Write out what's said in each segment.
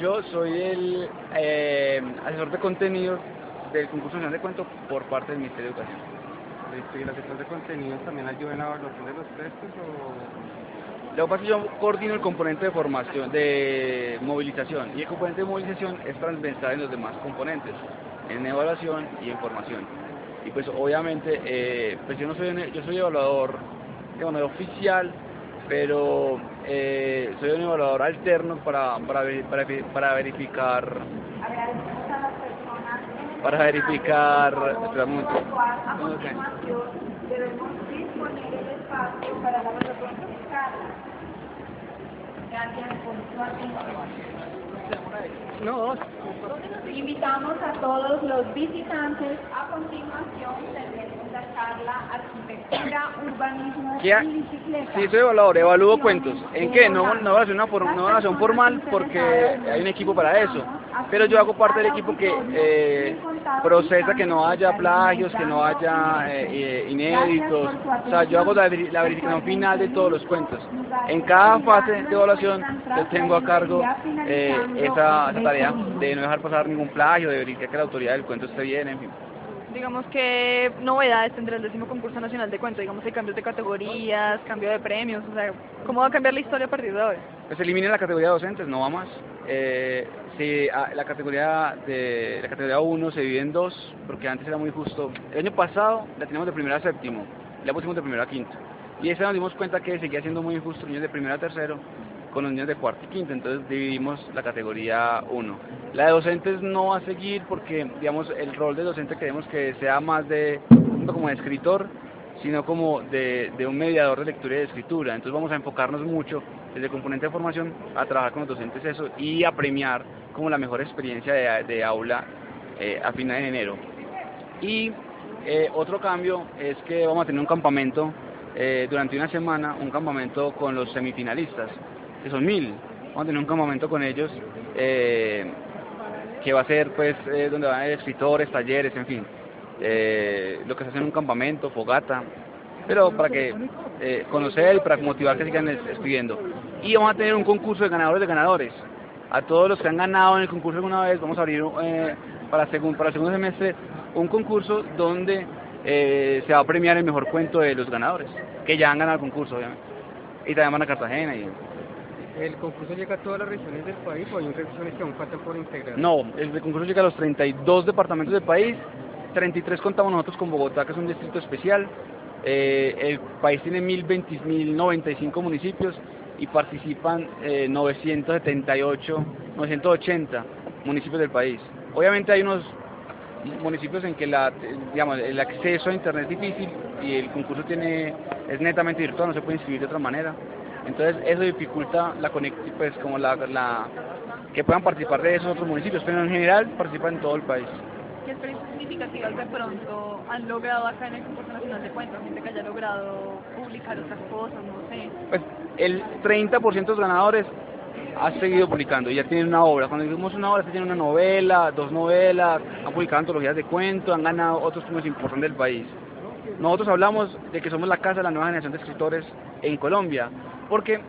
Yo soy el eh, asesor de contenidos del concurso nacional de cuento por parte del Ministerio de Educación. Listo, ¿Y el asesor de contenidos también ayuda en la evaluación de los textos o...? Lo que pasa es que yo coordino el componente de formación, de movilización, y el componente de movilización es transversal en los demás componentes, en evaluación y en formación. Y pues obviamente, eh, pues yo no soy, yo soy evaluador, digamos, oficial, pero eh, soy un evaluador alterno para, para, para, para verificar, para verificar, espera un momento. Atención. No, Invitamos a todos los visitantes a continuación charla Arquitectura, Urbanismo ¿Qué y Bicicleta. Sí, soy evaluador, evalúo cuentos. ¿En qué? No, no voy a hacer una, for- no un formal porque hay un equipo para eso. Pero yo hago parte del equipo que eh, procesa que no haya plagios, que no haya eh, eh, inéditos. O sea, yo hago la, la verificación final de todos los cuentos. En cada fase de evaluación yo tengo a cargo eh, esa, esa tarea de no dejar pasar ningún plagio, de verificar que la autoridad del cuento esté bien, en fin. Digamos, qué novedades tendrá el décimo concurso nacional de cuento, digamos, hay cambios de categorías, cambio de premios, o sea, ¿cómo va a cambiar la historia a partir de ahora? Pues elimina la categoría de docentes, no va más. Eh, si a- la categoría de la categoría 1 se divide en dos, porque antes era muy justo. El año pasado la teníamos de primero a séptimo, la pusimos de primero a quinto. Y ese nos dimos cuenta que seguía siendo muy injusto niños de primero a tercero con los niños de cuarto y quinto, entonces dividimos la categoría 1. La de docentes no va a seguir porque, digamos, el rol de docente queremos que sea más de, no como de escritor, sino como de, de un mediador de lectura y de escritura. Entonces vamos a enfocarnos mucho desde el componente de formación a trabajar con los docentes eso y a premiar como la mejor experiencia de, de aula eh, a final de enero. Y eh, otro cambio es que vamos a tener un campamento eh, durante una semana, un campamento con los semifinalistas, que son mil. Vamos a tener un campamento con ellos eh, que va a ser pues eh, donde van a haber escritores, talleres, en fin. Eh, lo que se hace en un campamento, fogata, pero para que eh, conocer y para motivar que sigan es- escribiendo. Y vamos a tener un concurso de ganadores de ganadores. A todos los que han ganado en el concurso alguna vez, vamos a abrir eh, para, segun- para el segundo semestre un concurso donde eh, se va a premiar el mejor cuento de los ganadores, que ya han ganado el concurso, obviamente. Y también van a Cartagena. Y... ¿el concurso llega a todas las regiones del país o hay regiones que aún faltan por integrar? No, el concurso llega a los 32 departamentos del país, 33 contamos nosotros con Bogotá, que es un distrito especial. Eh, el país tiene 1020 1095 municipios y participan eh, 978, 980 municipios del país. Obviamente hay unos municipios en que la, digamos, el acceso a internet es difícil y el concurso tiene es netamente virtual, no se puede inscribir de otra manera. Entonces eso dificulta la conex- pues como la, la que puedan participar de esos otros municipios, pero en general participan en todo el país. ¿Qué experiencias significativas de pronto han logrado acá en el concurso nacional de cuento? Gente que haya logrado publicar otras cosas, no sé. Pues el 30% de los ganadores ha seguido publicando, ya tienen una obra. Cuando decimos una obra, se tienen una novela, dos novelas, han publicado antologías de cuentos, han ganado otros premios importantes del país. Nosotros hablamos de que somos la casa de la nueva generación de escritores en Colombia, porque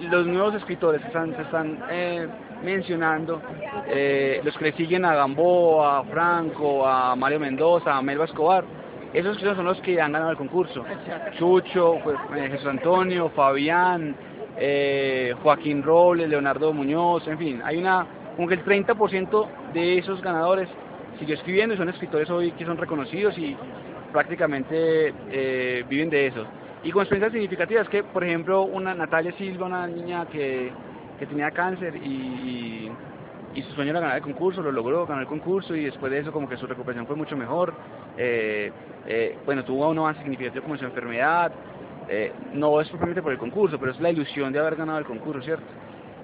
los nuevos escritores se están, se están eh, mencionando, eh, los que le siguen a Gamboa, a Franco, a Mario Mendoza, a Melba Escobar, esos escritores son los que han ganado el concurso. Chucho, pues, eh, Jesús Antonio, Fabián, eh, Joaquín Robles, Leonardo Muñoz, en fin, hay una, como que el 30% de esos ganadores siguió escribiendo y son escritores hoy que son reconocidos y prácticamente eh, viven de eso. Y con experiencias significativas que, por ejemplo, una Natalia Silva, una niña que, que tenía cáncer y, y, su sueño era ganar el concurso, lo logró, ganó el concurso y después de eso como que su recuperación fue mucho mejor. Eh, eh, bueno, tuvo un avance significativo como su enfermedad Eh, no es propiamente por el concurso, pero es la ilusión de haber ganado el concurso, ¿cierto?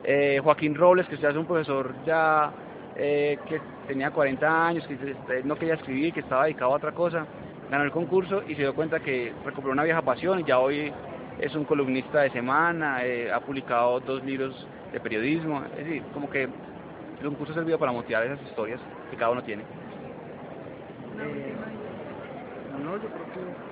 Eh, Joaquín Robles, que ya es un profesor ya eh, que tenía 40 años, que este, no quería escribir, que estaba dedicado a otra cosa, ganó el concurso y se dio cuenta que recuperó una vieja pasión y ya hoy es un columnista de semana, eh, ha publicado dos libros de periodismo, es decir, como que el concurso ha servido para motivar esas historias que cada uno tiene. Eh, no, yo creo que...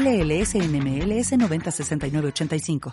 LLS NMLS 906985.